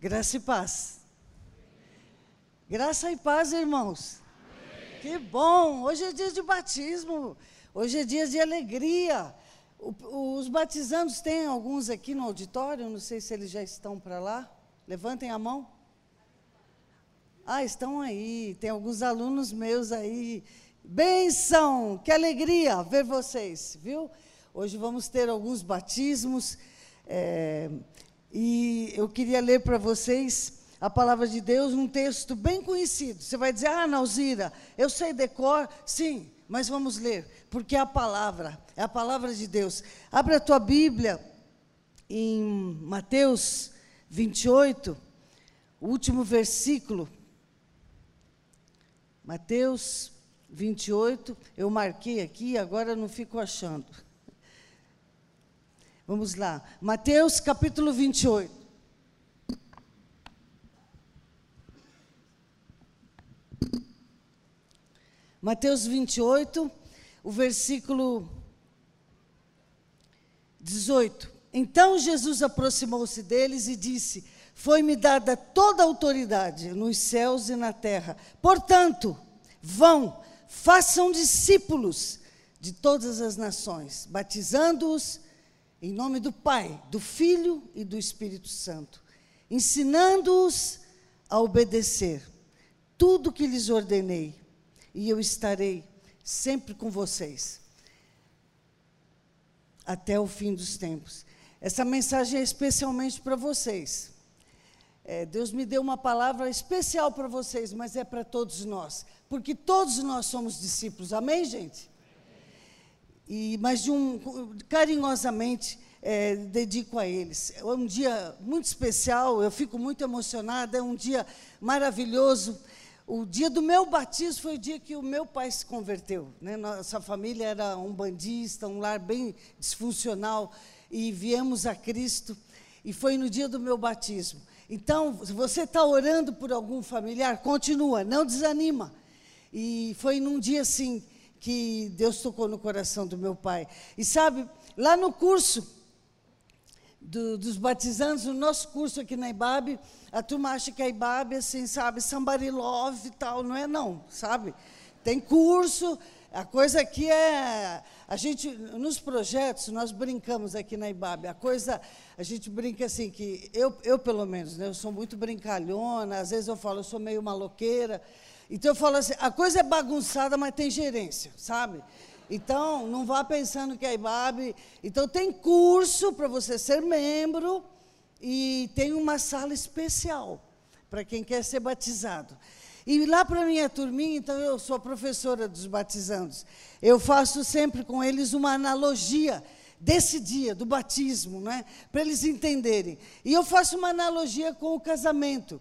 Graça e paz. Graça e paz, irmãos. Que bom! Hoje é dia de batismo. Hoje é dia de alegria. O, os batizandos tem alguns aqui no auditório, não sei se eles já estão para lá. Levantem a mão. Ah, estão aí. Tem alguns alunos meus aí. Benção! Que alegria ver vocês, viu? Hoje vamos ter alguns batismos. É, e eu queria ler para vocês a palavra de Deus, um texto bem conhecido. Você vai dizer, ah, Nauzira, eu sei decor. Sim, mas vamos ler, porque é a palavra, é a palavra de Deus. Abra a tua Bíblia em Mateus 28, o último versículo. Mateus 28, eu marquei aqui, agora não fico achando. Vamos lá. Mateus capítulo 28. Mateus 28, o versículo 18. Então Jesus aproximou-se deles e disse: Foi-me dada toda a autoridade nos céus e na terra. Portanto, vão, façam discípulos de todas as nações, batizando-os em nome do Pai, do Filho e do Espírito Santo, ensinando-os a obedecer tudo que lhes ordenei, e eu estarei sempre com vocês até o fim dos tempos. Essa mensagem é especialmente para vocês. É, Deus me deu uma palavra especial para vocês, mas é para todos nós, porque todos nós somos discípulos. Amém, gente? E, mas de um, carinhosamente é, dedico a eles. É um dia muito especial, eu fico muito emocionada, é um dia maravilhoso. O dia do meu batismo foi o dia que o meu pai se converteu. Né? Nossa família era um bandista, um lar bem disfuncional, e viemos a Cristo, e foi no dia do meu batismo. Então, se você está orando por algum familiar, continua, não desanima. E foi num dia assim que Deus tocou no coração do meu pai. E sabe, lá no curso do, dos batizandos, no nosso curso aqui na IBAB, a turma acha que a IBAB assim, sabe, somebody love e tal, não é não, sabe? Tem curso, a coisa aqui é. A gente, nos projetos, nós brincamos aqui na IBAB. A coisa, a gente brinca assim, que eu, eu pelo menos, né, eu sou muito brincalhona, às vezes eu falo, eu sou meio maloqueira. Então eu falo assim, a coisa é bagunçada, mas tem gerência, sabe? Então, não vá pensando que é IBAB. Então, tem curso para você ser membro e tem uma sala especial para quem quer ser batizado. E lá para a minha turminha, então eu sou professora dos batizandos. Eu faço sempre com eles uma analogia desse dia, do batismo, não é? para eles entenderem. E eu faço uma analogia com o casamento.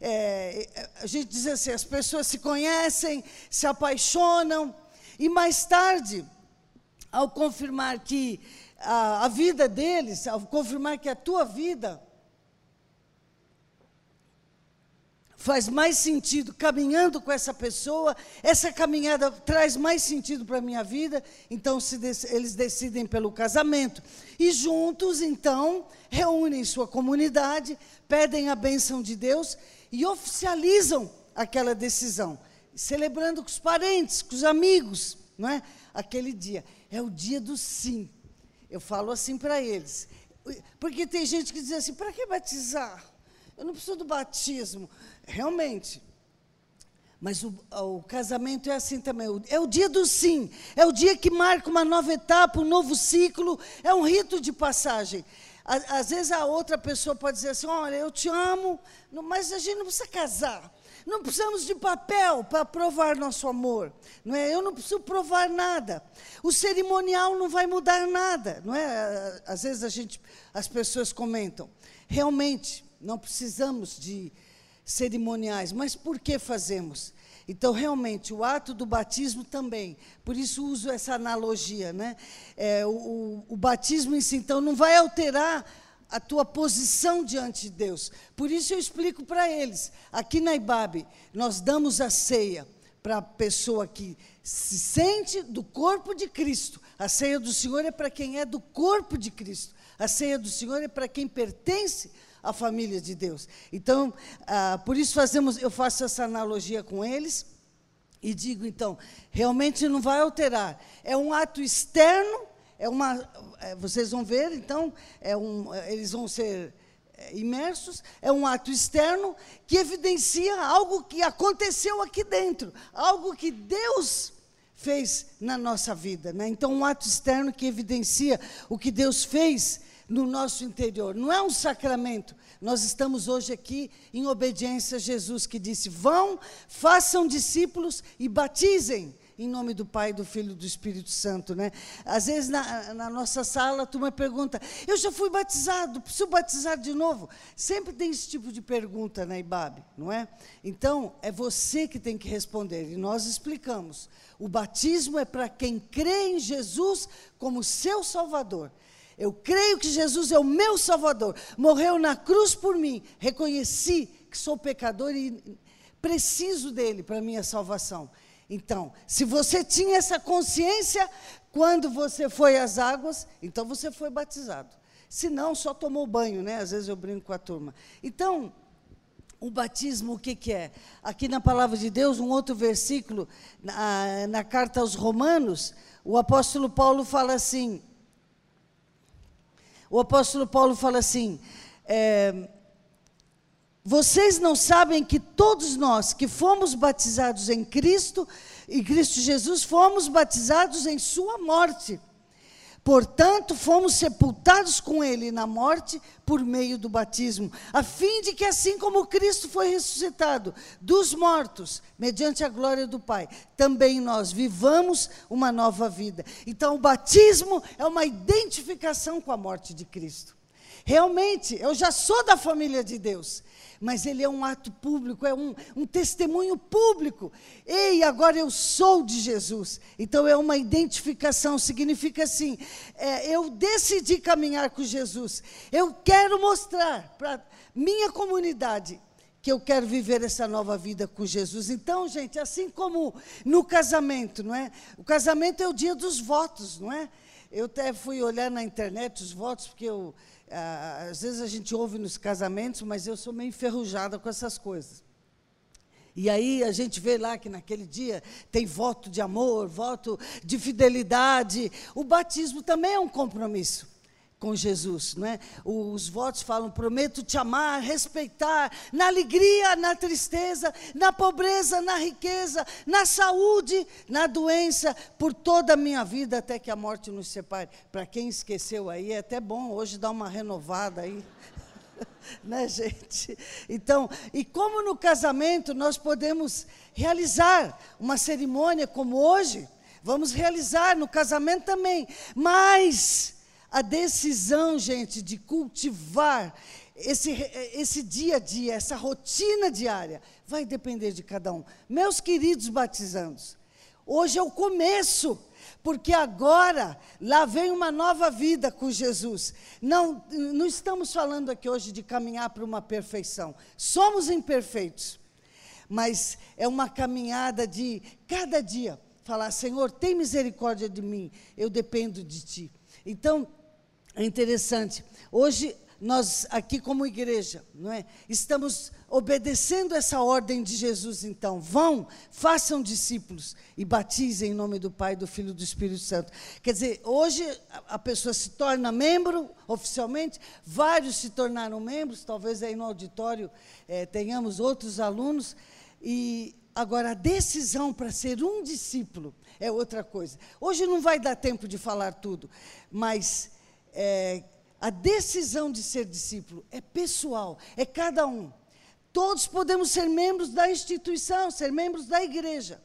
É, a gente diz assim: as pessoas se conhecem, se apaixonam, e mais tarde, ao confirmar que a, a vida deles, ao confirmar que a tua vida faz mais sentido caminhando com essa pessoa, essa caminhada traz mais sentido para a minha vida, então eles decidem pelo casamento. E juntos, então, reúnem sua comunidade, pedem a bênção de Deus e oficializam aquela decisão, celebrando com os parentes, com os amigos, não é? Aquele dia é o dia do sim. Eu falo assim para eles, porque tem gente que diz assim: para que batizar? Eu não preciso do batismo. Realmente. Mas o, o, casamento é assim também. É o dia do sim. É o dia que marca uma nova etapa, um novo ciclo. É um rito de passagem. Às vezes a outra pessoa pode dizer assim: Olha, eu te amo, mas a gente não precisa casar. Não precisamos de papel para provar nosso amor, não é? Eu não preciso provar nada. O cerimonial não vai mudar nada, não é? Às vezes a gente, as pessoas comentam. Realmente, não precisamos de cerimoniais, mas por que fazemos? Então, realmente, o ato do batismo também, por isso uso essa analogia, né? É, o, o, batismo em si, então, não vai alterar a tua posição diante de Deus. Por isso eu explico para eles. Aqui na IBAB, nós damos a ceia para a pessoa que se sente do corpo de Cristo. A ceia do Senhor é para quem é do corpo de Cristo. A ceia do Senhor é para quem pertence a família de Deus. Então, ah, por isso fazemos, eu faço essa analogia com eles e digo então, realmente não vai alterar. É um ato externo, é uma, é, vocês vão ver, então, é um, eles vão ser é, imersos, é um ato externo que evidencia algo que aconteceu aqui dentro, algo que Deus fez na nossa vida. Né? Então, um ato externo que evidencia o que Deus fez no nosso interior. Não é um sacramento. Nós estamos hoje aqui em obediência a Jesus, que disse: Vão, façam discípulos e batizem em nome do Pai, do Filho e do Espírito Santo, né? Às vezes na, na, nossa sala a turma pergunta: Eu já fui batizado, preciso batizar de novo? Sempre tem esse tipo de pergunta na IBAB, não é? Então é você que tem que responder e nós explicamos. O batismo é para quem crê em Jesus como seu Salvador. Eu creio que Jesus é o meu Salvador, morreu na cruz por mim, reconheci que sou pecador e preciso dele para minha salvação. Então, se você tinha essa consciência quando você foi às águas, então você foi batizado. Se não, só tomou banho, né? Às vezes eu brinco com a turma. Então, o batismo, o que, que é? Aqui na palavra de Deus, um outro versículo, na, na carta aos Romanos, o apóstolo Paulo fala assim. O apóstolo Paulo fala assim: é, vocês não sabem que todos nós que fomos batizados em Cristo, em Cristo Jesus, fomos batizados em Sua morte. Portanto, fomos sepultados com Ele na morte por meio do batismo, a fim de que, assim como Cristo foi ressuscitado dos mortos, mediante a glória do Pai, também nós vivamos uma nova vida. Então, o batismo é uma identificação com a morte de Cristo. Realmente, eu já sou da família de Deus mas ele é um ato público, é um, um testemunho público. Ei, agora eu sou de Jesus. Então é uma identificação, significa assim: é, eu decidi caminhar com Jesus. Eu quero mostrar para minha comunidade que eu quero viver essa nova vida com Jesus. Então, gente, assim como no casamento, não é? O casamento é o dia dos votos, não é? Eu até fui olhar na internet os votos, porque eu às vezes a gente ouve nos casamentos, mas eu sou meio enferrujada com essas coisas. E aí a gente vê lá que naquele dia tem voto de amor, voto de fidelidade. O batismo também é um compromisso com Jesus, não é? Os votos falam: prometo te amar, respeitar, na alegria, na tristeza, na pobreza, na riqueza, na saúde, na doença, por toda a minha vida até que a morte nos separe. Para quem esqueceu aí, é até bom hoje dar uma renovada aí. né, gente? Então, e como no casamento nós podemos realizar uma cerimônia como hoje, vamos realizar no casamento também, mas a decisão, gente, de cultivar esse, esse dia a dia, essa rotina diária, vai depender de cada um. Meus queridos batizandos, hoje é o começo, porque agora lá vem uma nova vida com Jesus. Não, não estamos falando aqui hoje de caminhar para uma perfeição. Somos imperfeitos, mas é uma caminhada de cada dia falar: Senhor, tem misericórdia de mim, eu dependo de Ti. Então, é interessante. Hoje nós aqui como igreja, não é? Estamos obedecendo essa ordem de Jesus, então. Vão, façam discípulos e batizem em nome do Pai, do Filho e do Espírito Santo. Quer dizer, hoje a pessoa se torna membro oficialmente, vários se tornaram membros, talvez aí no auditório é, tenhamos outros alunos, e agora a decisão para ser um discípulo é outra coisa. Hoje não vai dar tempo de falar tudo, mas é, a decisão de ser discípulo é pessoal, é cada um. Todos podemos ser membros da instituição, ser membros da igreja.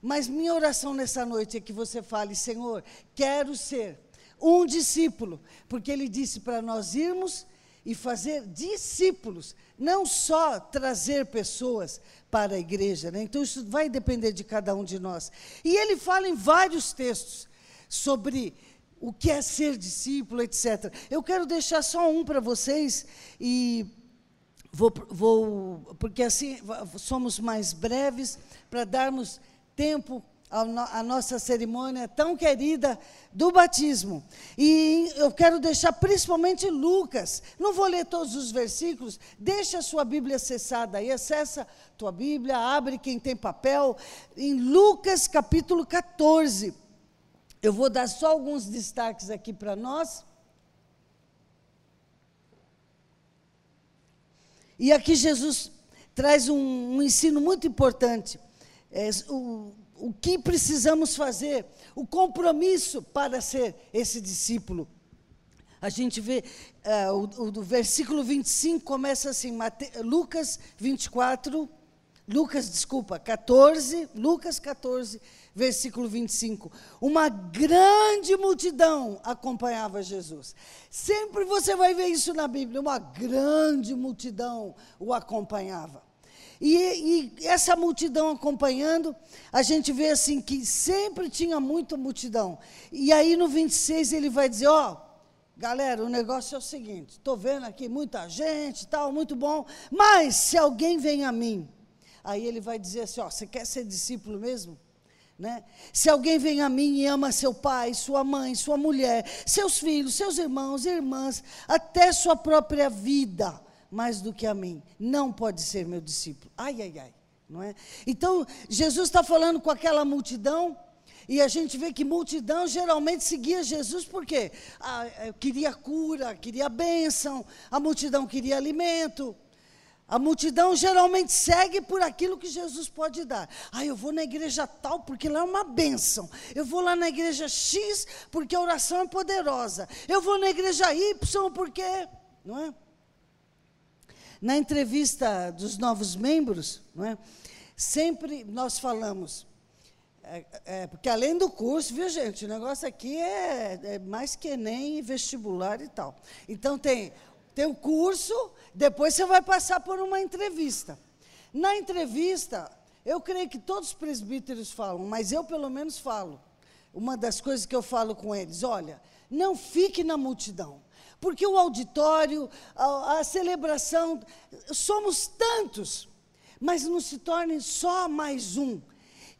Mas minha oração nessa noite é que você fale, Senhor, quero ser um discípulo, porque Ele disse para nós irmos e fazer discípulos, não só trazer pessoas para a igreja. Né? Então, isso vai depender de cada um de nós. E ele fala em vários textos sobre o que é ser discípulo, etc. Eu quero deixar só um para vocês e vou, vou, porque assim somos mais breves para darmos tempo a, no, a, nossa cerimônia tão querida do batismo. E eu quero deixar principalmente Lucas. Não vou ler todos os versículos, deixa a sua Bíblia acessada aí, acessa tua Bíblia, abre quem tem papel, em Lucas capítulo 14. Eu vou dar só alguns destaques aqui para nós. E aqui Jesus traz um, um ensino muito importante. É, o, o que precisamos fazer, o compromisso para ser esse discípulo. A gente vê, uh, o, o, versículo 25 começa assim, Mate, Lucas 24, Lucas, desculpa, 14, Lucas 14, versículo 25. Uma grande multidão acompanhava Jesus. Sempre você vai ver isso na Bíblia, uma grande multidão o acompanhava. E, e, essa multidão acompanhando, a gente vê assim que sempre tinha muita multidão. E aí no 26 ele vai dizer: Ó, oh, galera, o negócio é o seguinte: estou vendo aqui muita gente, tal, muito bom, mas se alguém vem a mim, aí ele vai dizer assim: Ó, oh, você quer ser discípulo mesmo? Né? Se alguém vem a mim e ama seu pai, sua mãe, sua mulher, seus filhos, seus irmãos, irmãs, até sua própria vida, mais do que a mim. Não pode ser meu discípulo. Ai, ai, ai. Não é? Então, Jesus está falando com aquela multidão, e a gente vê que multidão geralmente seguia Jesus porque ah, queria cura, queria bênção, a multidão queria alimento. A multidão geralmente segue por aquilo que Jesus pode dar. Ah, eu vou na igreja tal porque lá é uma bênção. Eu vou lá na igreja X porque a oração é poderosa. Eu vou na igreja Y porque. Não é? Na entrevista dos novos membros, é? sempre nós falamos, é, é, porque além do curso, viu gente, o negócio aqui é, é mais que nem vestibular e tal. Então tem, tem o curso, depois você vai passar por uma entrevista. Na entrevista, eu creio que todos os presbíteros falam, mas eu pelo menos falo. Uma das coisas que eu falo com eles, olha, não fique na multidão porque o auditório, a, a celebração, somos tantos, mas não se torne só mais um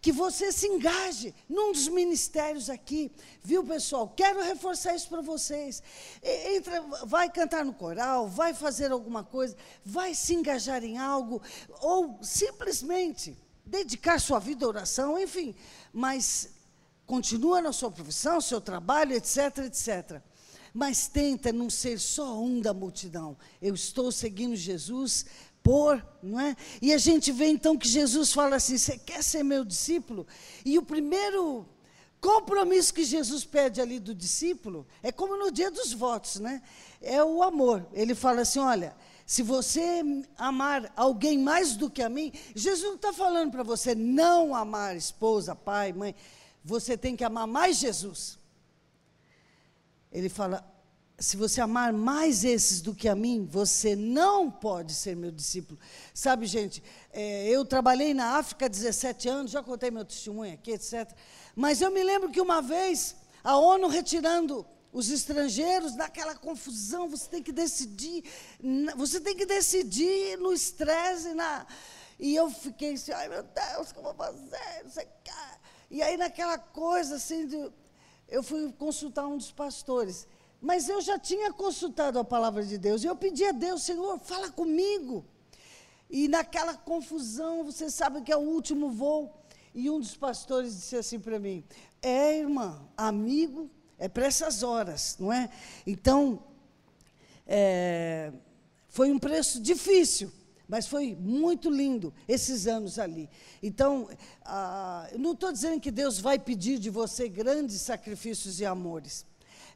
que você se engaje num dos ministérios aqui, viu, pessoal? Quero reforçar isso para vocês. Entra, vai cantar no coral, vai fazer alguma coisa, vai se engajar em algo, ou simplesmente dedicar sua vida à oração, enfim, mas continua na sua profissão, seu trabalho, etc, etc mas tenta não ser só um da multidão. Eu estou seguindo Jesus por, não é? E a gente vê então que Jesus fala assim: você quer ser meu discípulo? E o primeiro compromisso que Jesus pede ali do discípulo é como no dia dos votos, né? É o amor. Ele fala assim: olha. Se você amar alguém mais do que a mim, Jesus não está falando para você não amar esposa, pai, mãe. Você tem que amar mais Jesus. Ele fala: se você amar mais esses do que a mim, você não pode ser meu discípulo. Sabe, gente, é, eu trabalhei na África há 17 anos, já contei meu testemunho aqui, etc. Mas eu me lembro que uma vez, a ONU retirando os estrangeiros, naquela confusão, você tem que decidir, você tem que decidir no estresse, na. E eu fiquei assim, ai meu Deus, o que eu vou fazer? Não sei o que. E aí naquela coisa assim de, eu fui consultar um dos pastores. Mas eu já tinha consultado a palavra de Deus. E eu pedi a Deus, Senhor, fala comigo. E naquela confusão, você sabe que é o último voo. E um dos pastores disse assim para mim: É, irmã, amigo, é para essas horas, não é? Então, é, foi um preço difícil. Mas foi muito lindo esses anos ali. Então, ah, não estou dizendo que Deus vai pedir de você grandes sacrifícios e amores.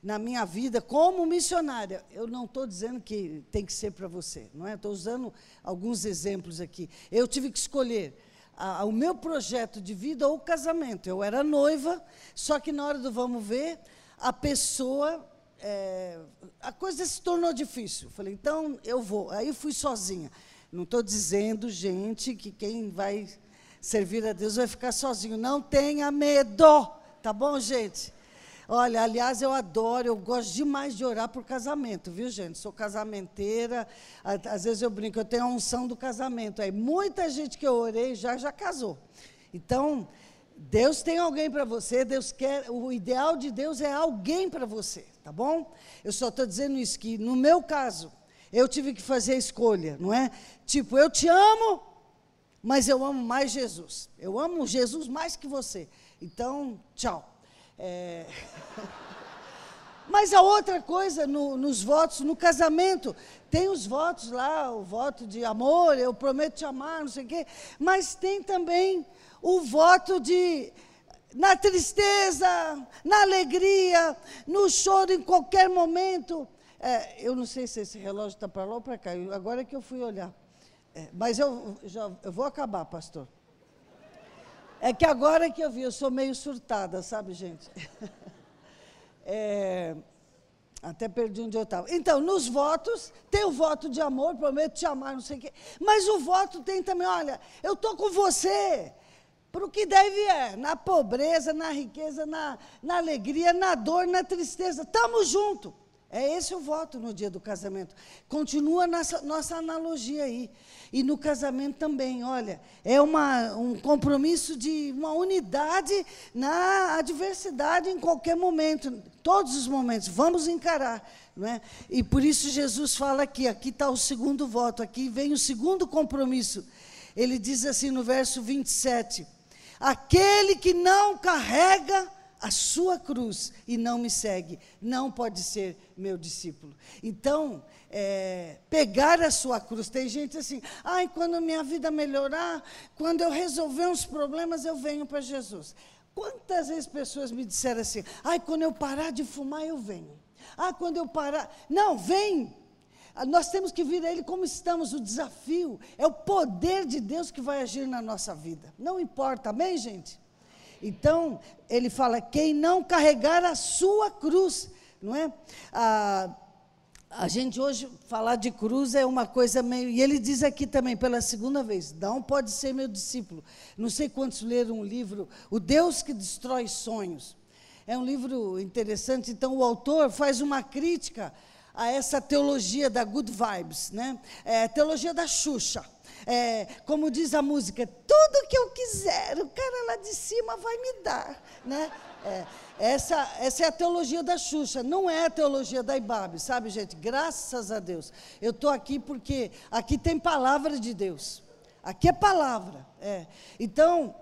Na minha vida, como missionária, eu não estou dizendo que tem que ser para você, não é? Estou usando alguns exemplos aqui. Eu tive que escolher ah, o meu projeto de vida ou casamento. Eu era noiva, só que na hora do vamos ver, a pessoa é, a coisa se tornou difícil. Falei, então eu vou. Aí fui sozinha. Não estou dizendo, gente, que quem vai servir a Deus vai ficar sozinho. Não tenha medo, tá bom, gente? Olha, aliás, eu adoro, eu gosto demais de orar por casamento, viu, gente? Sou casamenteira, às vezes eu brinco, eu tenho a unção do casamento. Aí muita gente que eu orei já já casou. Então, Deus tem alguém para você, Deus quer, o ideal de Deus é alguém para você, tá bom? Eu só estou dizendo isso que no meu caso, eu tive que fazer a escolha, não é? Tipo, eu te amo, mas eu amo mais Jesus. Eu amo Jesus mais que você. Então, tchau. É... Mas a outra coisa no, nos votos, no casamento, tem os votos lá, o voto de amor, eu prometo te amar, não sei o quê, mas tem também o voto de na tristeza, na alegria, no choro, em qualquer momento. É, eu não sei se esse relógio está para lá ou para cá, agora é que eu fui olhar. É, mas eu, já, eu vou acabar, pastor. É que agora que eu vi, eu sou meio surtada, sabe, gente? É, até perdi onde eu estava. Então, nos votos, tem o voto de amor, prometo te amar, não sei o quê. Mas o voto tem também, olha, eu estou com você para o que deve é, na pobreza, na riqueza, na, na alegria, na dor, na tristeza. Estamos juntos. É esse o voto no dia do casamento. Continua nossa, nossa analogia aí. E no casamento também, olha, é uma, um compromisso de uma unidade na adversidade em qualquer momento, todos os momentos. Vamos encarar. Não é? E por isso Jesus fala aqui, aqui está o segundo voto, aqui vem o segundo compromisso. Ele diz assim no verso 27, aquele que não carrega a sua cruz e não me segue, não pode ser meu discípulo. Então, é, pegar a sua cruz, tem gente assim, ai, quando minha vida melhorar, quando eu resolver uns problemas, eu venho para Jesus. Quantas vezes pessoas me disseram assim, ai, quando eu parar de fumar, eu venho. Ah, quando eu parar. Não, vem! Ah, nós temos que vir a Ele como estamos, o desafio é o poder de Deus que vai agir na nossa vida. Não importa, amém, gente? Então, ele fala: quem não carregar a sua cruz, não é? Ah, a gente hoje falar de cruz é uma coisa meio. E ele diz aqui também, pela segunda vez: não pode ser meu discípulo. Não sei quantos leram um livro, O Deus que Destrói Sonhos. É um livro interessante. Então, o autor faz uma crítica a essa teologia da good vibes, né? É, teologia da Xuxa é, como diz a música, tudo que eu quiser, o cara lá de cima vai me dar. Né? É, essa, essa é a teologia da Xuxa, não é a teologia da Ibabe, sabe, gente? Graças a Deus. Eu estou aqui porque aqui tem palavra de Deus. Aqui é palavra. É. Então,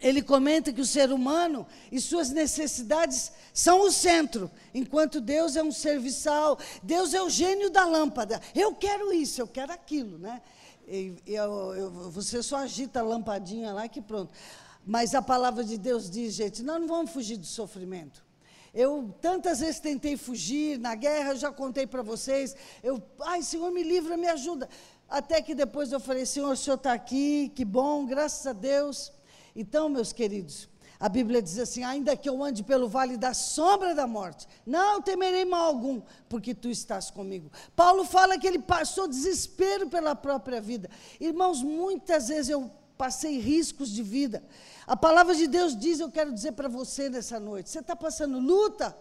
ele comenta que o ser humano e suas necessidades são o centro, enquanto Deus é um serviçal, Deus é o gênio da lâmpada. Eu quero isso, eu quero aquilo, né? E, eu, eu, você só agita a lampadinha lá que pronto. Mas a palavra de Deus diz, gente, nós não vamos fugir do sofrimento. Eu tantas vezes tentei fugir, na guerra eu já contei para vocês. Eu, ai, Senhor, me livra, me ajuda. Até que depois eu falei, Senhor, o Senhor está aqui, que bom, graças a Deus. Então, meus queridos, a Bíblia diz assim: ainda que eu ande pelo vale da sombra da morte, não temerei mal algum, porque tu estás comigo. Paulo fala que ele passou desespero pela própria vida. Irmãos, muitas vezes eu passei riscos de vida. A palavra de Deus diz: eu quero dizer para você nessa noite: você está passando luta?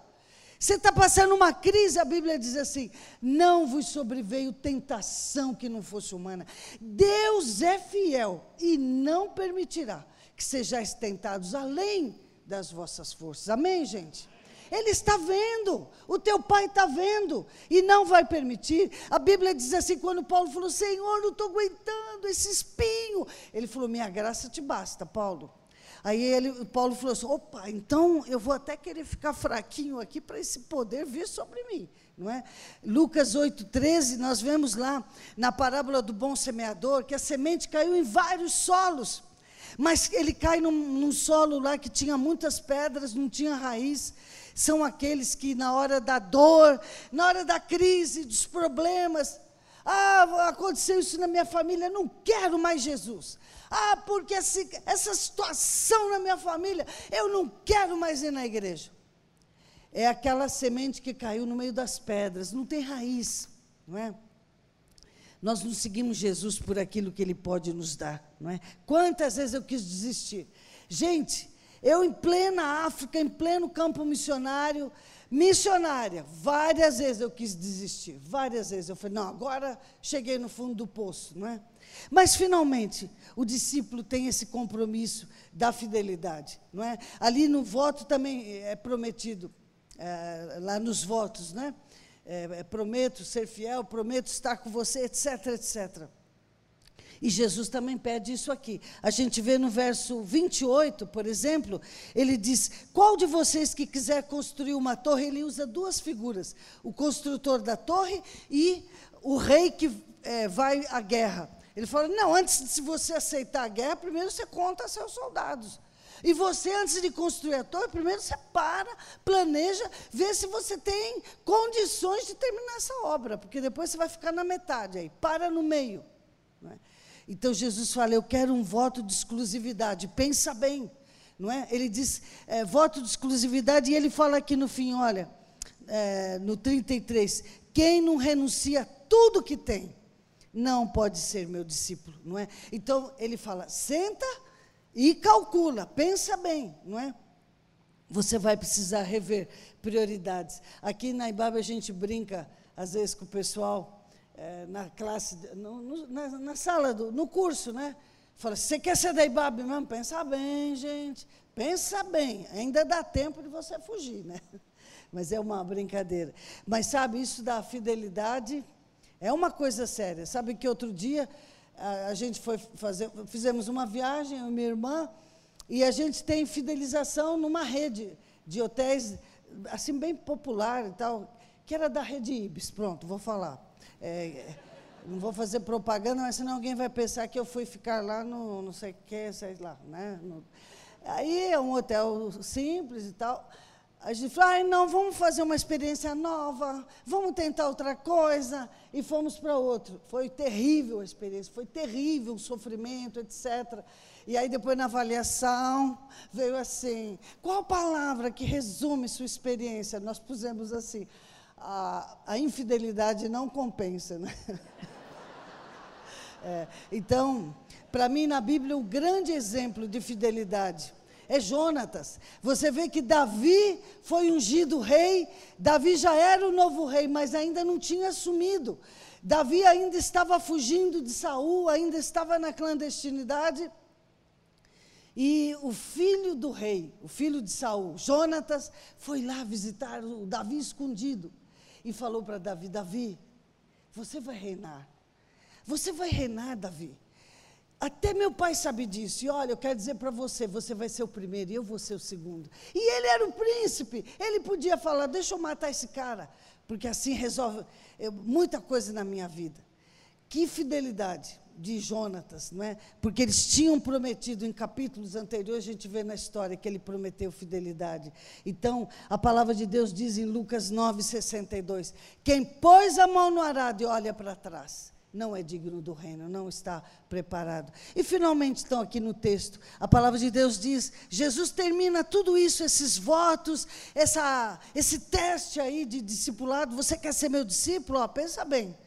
Você está passando uma crise, a Bíblia diz assim: não vos sobreveio tentação que não fosse humana. Deus é fiel e não permitirá que sejais tentados além das vossas forças. Amém, gente? Ele está vendo, o teu pai está vendo e não vai permitir. A Bíblia diz assim: quando Paulo falou, Senhor, não estou aguentando esse espinho. Ele falou: Minha graça te basta, Paulo. Aí ele, Paulo falou assim: opa, então eu vou até querer ficar fraquinho aqui para esse poder vir sobre mim. Não é? Lucas 8,13, nós vemos lá na parábola do bom semeador que a semente caiu em vários solos. Mas ele cai num, num solo lá que tinha muitas pedras, não tinha raiz. São aqueles que, na hora da dor, na hora da crise, dos problemas, ah, aconteceu isso na minha família, não quero mais Jesus. Ah, porque essa situação na minha família, eu não quero mais ir na igreja. É aquela semente que caiu no meio das pedras, não tem raiz, não é? Nós não seguimos Jesus por aquilo que Ele pode nos dar, não é? Quantas vezes eu quis desistir? Gente, eu em plena África, em pleno campo missionário, Missionária, várias vezes eu quis desistir, várias vezes. Eu falei, não, agora cheguei no fundo do poço, não é? Mas, finalmente, o discípulo tem esse compromisso da fidelidade, não é? Ali no voto também é prometido, é, lá nos votos, né? É, é, prometo ser fiel, prometo estar com você, etc, etc. E Jesus também pede isso aqui. A gente vê no verso 28, por exemplo, ele diz: Qual de vocês que quiser construir uma torre? Ele usa duas figuras: o construtor da torre e o rei que é, vai à guerra. Ele fala: Não, antes de você aceitar a guerra, primeiro você conta seus soldados. E você, antes de construir a torre, primeiro você para, planeja, vê se você tem condições de terminar essa obra, porque depois você vai ficar na metade aí, para no meio. É? Então Jesus fala: Eu quero um voto de exclusividade. Pensa bem, não é? Ele diz é, voto de exclusividade e ele fala aqui no fim: olha, é, no 33, quem não renuncia tudo que tem, não pode ser meu discípulo, não é? Então ele fala: senta e calcula, pensa bem, não é? Você vai precisar rever prioridades. Aqui na Ibaba a gente brinca às vezes com o pessoal é, na classe, no, no, na, na, sala, do, no curso, né? Fala, você quer ser da IBAB mesmo? Pensa bem, gente. Pensa bem. Ainda dá tempo de você fugir, né? Mas é uma brincadeira. Mas sabe, isso da fidelidade é uma coisa séria. Sabe que outro dia a, gente foi fazer, fizemos uma viagem, eu e minha irmã, e a gente tem fidelização numa rede de hotéis, assim, bem popular e tal, que era da rede Ibis, pronto, vou falar. É, não vou fazer propaganda, mas senão alguém vai pensar que eu fui ficar lá no não sei o que, sei lá. Né? No, aí é um hotel simples e tal. A gente falou, ah, não, vamos fazer uma experiência nova, vamos tentar outra coisa. E fomos para outro. Foi terrível a experiência, foi terrível o sofrimento, etc. E aí, depois, na avaliação, veio assim: qual palavra que resume sua experiência? Nós pusemos assim: a, a infidelidade não compensa. Né? É, então, para mim, na Bíblia, o grande exemplo de fidelidade é Jonatas. Você vê que Davi foi ungido rei, Davi já era o novo rei, mas ainda não tinha assumido. Davi ainda estava fugindo de Saul, ainda estava na clandestinidade. E o filho do rei, o filho de Saul, Jonatas, foi lá visitar o Davi escondido e falou para Davi: Davi, você vai reinar. Você vai reinar, Davi. Até meu pai sabe disso. E olha, eu quero dizer para você: você vai ser o primeiro e eu vou ser o segundo. E ele era o príncipe. Ele podia falar: deixa eu matar esse cara, porque assim resolve eu, muita coisa na minha vida. Que fidelidade de Jonatas, não é? Porque eles tinham prometido em capítulos anteriores, a gente vê na história que ele prometeu fidelidade. Então, a palavra de Deus diz em Lucas 9:62, quem pôs a mão no arado e olha para trás, não é digno do reino, não está preparado. E finalmente, então, aqui no texto, a palavra de Deus diz: Jesus termina tudo isso, esses votos, essa, esse teste aí de discipulado. Você quer ser meu discípulo? Ó, pensa bem.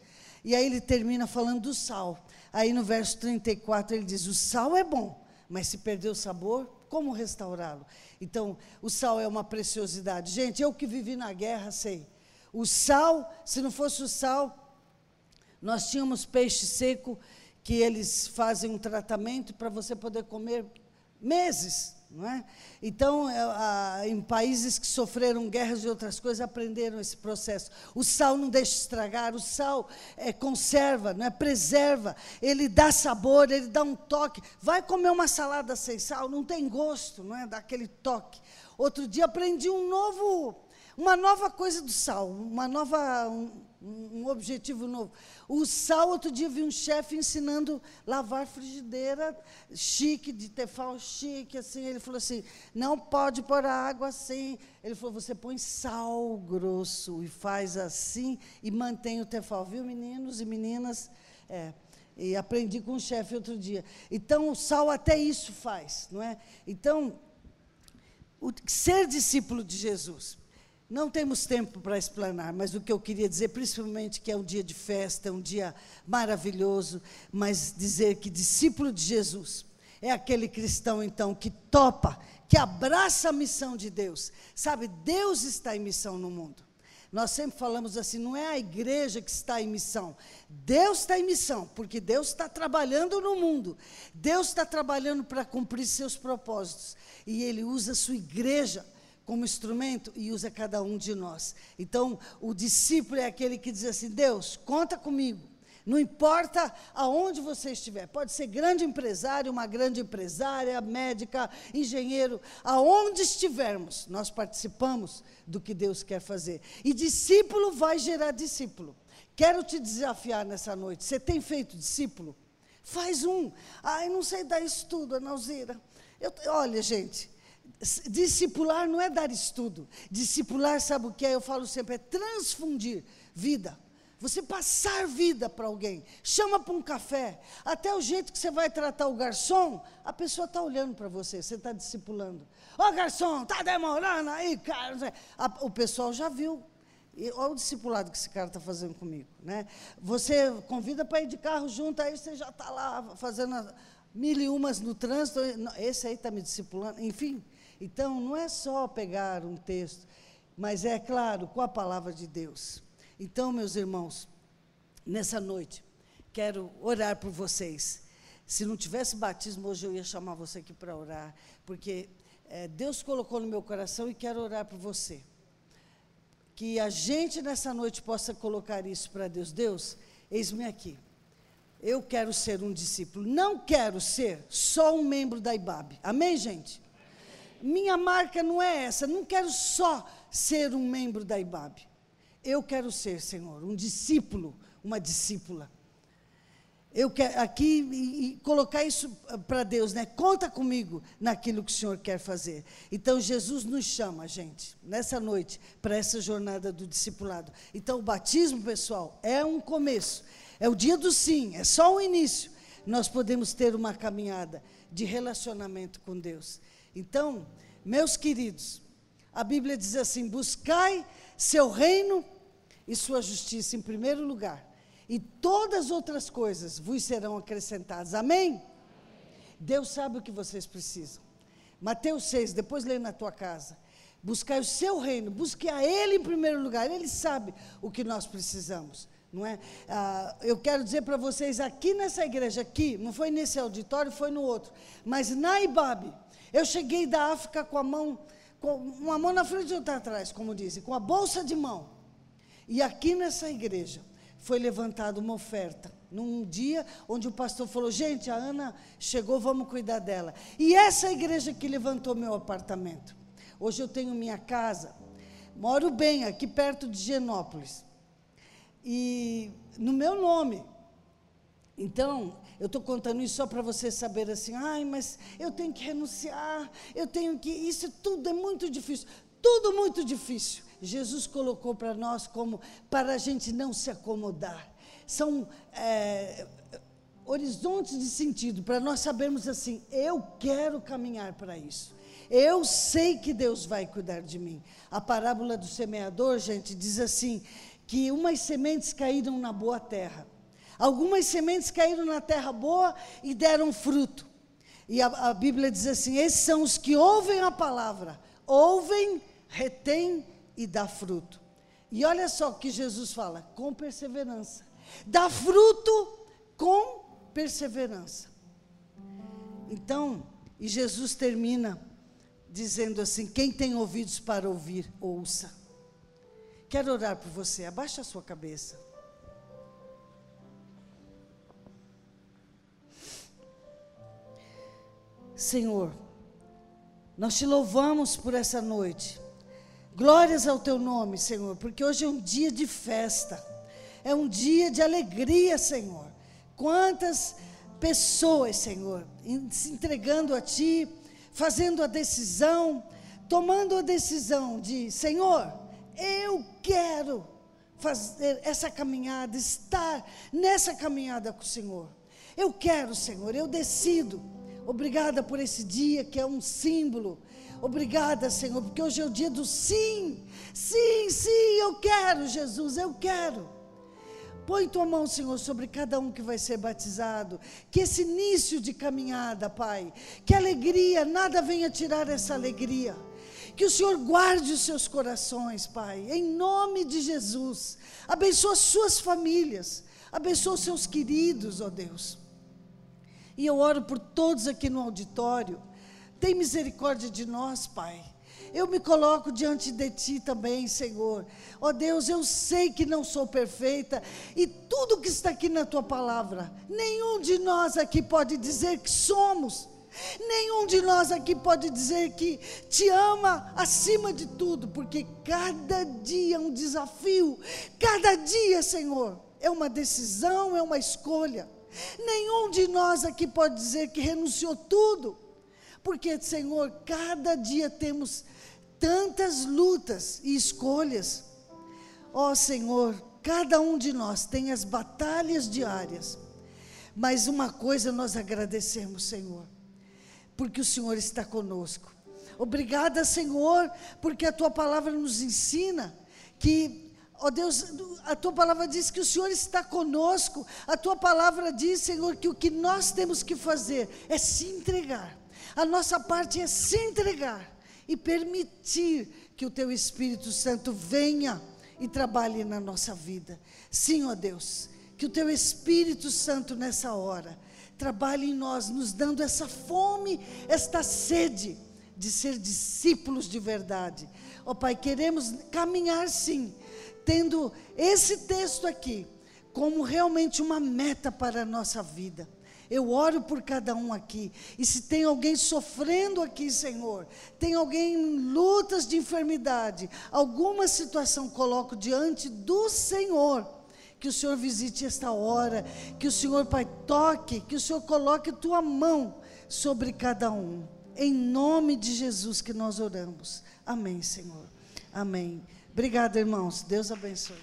E aí ele termina falando do sal. Aí no verso 34 ele diz: O sal é bom, mas se perder o sabor, como restaurá-lo? Então, o sal é uma preciosidade. Gente, eu que vivi na guerra sei. O sal, se não fosse o sal, nós tínhamos peixe seco que eles fazem um tratamento para você poder comer meses. Não é? Então, é, a, em países que sofreram guerras e outras coisas, aprenderam esse processo. O sal não deixa estragar, o sal é, conserva, não é? preserva, ele dá sabor, ele dá um toque. Vai comer uma salada sem sal, não tem gosto, não é? Dá aquele toque. Outro dia aprendi um novo, uma nova coisa do sal, uma nova, um objetivo novo. O sal, outro dia vi um chefe ensinando lavar frigideira chique, de tefal chique, assim. Ele falou assim: não pode pôr água assim. Ele falou: você põe sal grosso e faz assim e mantém o tefal. Viu, meninos e meninas? É. E aprendi com o chefe outro dia. Então, o sal até isso faz, não é? Então, o, ser discípulo de Jesus não temos tempo para explanar, mas o que eu queria dizer, principalmente, que é um dia de festa, é um dia maravilhoso, mas dizer que discípulo de Jesus é aquele cristão, então, que topa, que abraça a missão de Deus. Sabe, Deus está em missão no mundo. Nós sempre falamos assim: não é a igreja que está em missão, Deus está em missão, porque Deus está trabalhando no mundo, Deus está trabalhando para cumprir seus propósitos, e Ele usa a sua igreja como instrumento e usa cada um de nós. Então, o discípulo é aquele que diz assim: Deus, conta comigo. Não importa aonde você estiver, pode ser grande empresário, uma grande empresária, médica, engenheiro, aonde estivermos, nós participamos do que Deus quer fazer. E discípulo vai gerar discípulo. Quero te desafiar nessa noite. Você tem feito discípulo? Faz um. Ai, não sei dar estudo, Analzira. Eu, olha, gente, discipular não é dar estudo. Discipular, sabe o que é? Eu falo sempre, é transfundir vida. Você passar vida para alguém, chama para um café, até o jeito que você vai tratar o garçom, a pessoa está olhando para você, você está discipulando. Ó oh, garçom, está demorando aí, cara. o pessoal já viu. E, olha o discipulado que esse cara está fazendo comigo. Né? Você convida para ir de carro junto, aí você já está lá fazendo mil e umas no trânsito. Esse aí está me discipulando. Enfim, então não é só pegar um texto, mas é claro, com a palavra de Deus. Então, meus irmãos, nessa noite, quero orar por vocês. Se não tivesse batismo, hoje eu ia chamar você aqui para orar, porque é, Deus colocou no meu coração e quero orar por você. Que a gente nessa noite possa colocar isso para Deus. Deus, eis-me aqui. Eu quero ser um discípulo. Não quero ser só um membro da IBAB. Amém, gente? Minha marca não é essa. Não quero só ser um membro da IBAB. Eu quero ser, Senhor, um discípulo, uma discípula. Eu quero aqui e, e colocar isso para Deus, né? Conta comigo naquilo que o Senhor quer fazer. Então Jesus nos chama, gente, nessa noite, para essa jornada do discipulado. Então o batismo, pessoal, é um começo. É o dia do sim, é só o início. Nós podemos ter uma caminhada de relacionamento com Deus. Então, meus queridos, a Bíblia diz assim: buscai seu reino e sua justiça em primeiro lugar, e todas as outras coisas vos serão acrescentadas. Amém? Deus sabe o que vocês precisam. Mateus 6, depois lê na tua casa. Buscar o seu reino, busque a Ele em primeiro lugar. Ele sabe o que nós precisamos, não é? Ah, eu quero dizer para vocês aqui nessa igreja, aqui, não foi nesse auditório, foi no outro, mas na Ibabe, eu cheguei da África com a mão, com uma mão na frente e outra atrás, como dizem, com a bolsa de mão. E aqui nessa igreja foi levantada uma oferta, num dia onde o pastor falou: gente, a Ana chegou, vamos cuidar dela. E essa igreja que levantou meu apartamento. Hoje eu tenho minha casa, moro bem, aqui perto de Genópolis. E no meu nome. Então, eu estou contando isso só para você saber assim, ai, mas eu tenho que renunciar, eu tenho que. Isso tudo é muito difícil. Tudo muito difícil. Jesus colocou para nós como para a gente não se acomodar. São é, horizontes de sentido para nós sabermos assim: eu quero caminhar para isso. Eu sei que Deus vai cuidar de mim. A parábola do semeador, gente, diz assim: que umas sementes caíram na boa terra. Algumas sementes caíram na terra boa e deram fruto. E a, a Bíblia diz assim: esses são os que ouvem a palavra, ouvem, retêm e dá fruto. E olha só o que Jesus fala: com perseverança. Dá fruto com perseverança. Então, e Jesus termina dizendo assim: quem tem ouvidos para ouvir, ouça. Quero orar por você, abaixa a sua cabeça. Senhor, nós te louvamos por essa noite. Glórias ao teu nome, Senhor, porque hoje é um dia de festa, é um dia de alegria, Senhor. Quantas pessoas, Senhor, se entregando a Ti, fazendo a decisão, tomando a decisão de, Senhor, eu quero fazer essa caminhada, estar nessa caminhada com o Senhor. Eu quero, Senhor, eu decido. Obrigada por esse dia que é um símbolo Obrigada, Senhor, porque hoje é o dia do sim. Sim, sim, eu quero, Jesus, eu quero. Põe tua mão, Senhor, sobre cada um que vai ser batizado. Que esse início de caminhada, Pai, que alegria, nada venha tirar essa alegria. Que o Senhor guarde os seus corações, Pai, em nome de Jesus. Abençoa suas famílias, abençoa os seus queridos, ó Deus. E eu oro por todos aqui no auditório. Tem misericórdia de nós, Pai. Eu me coloco diante de Ti também, Senhor. Ó oh Deus, eu sei que não sou perfeita e tudo que está aqui na Tua palavra, nenhum de nós aqui pode dizer que somos. Nenhum de nós aqui pode dizer que te ama acima de tudo, porque cada dia é um desafio, cada dia, Senhor, é uma decisão, é uma escolha. Nenhum de nós aqui pode dizer que renunciou tudo, porque, Senhor, cada dia temos tantas lutas e escolhas. Ó oh, Senhor, cada um de nós tem as batalhas diárias, mas uma coisa nós agradecemos, Senhor, porque o Senhor está conosco. Obrigada, Senhor, porque a tua palavra nos ensina que, ó oh Deus, a tua palavra diz que o Senhor está conosco. A tua palavra diz, Senhor, que o que nós temos que fazer é se entregar. A nossa parte é se entregar e permitir que o teu Espírito Santo venha e trabalhe na nossa vida. Sim, ó Deus, que o teu Espírito Santo nessa hora trabalhe em nós, nos dando essa fome, esta sede de ser discípulos de verdade. Ó Pai, queremos caminhar sim, tendo esse texto aqui como realmente uma meta para a nossa vida. Eu oro por cada um aqui. E se tem alguém sofrendo aqui, Senhor, tem alguém em lutas de enfermidade, alguma situação, coloco diante do Senhor. Que o Senhor visite esta hora, que o Senhor, Pai, toque, que o Senhor coloque tua mão sobre cada um. Em nome de Jesus que nós oramos. Amém, Senhor. Amém. Obrigada, irmãos. Deus abençoe.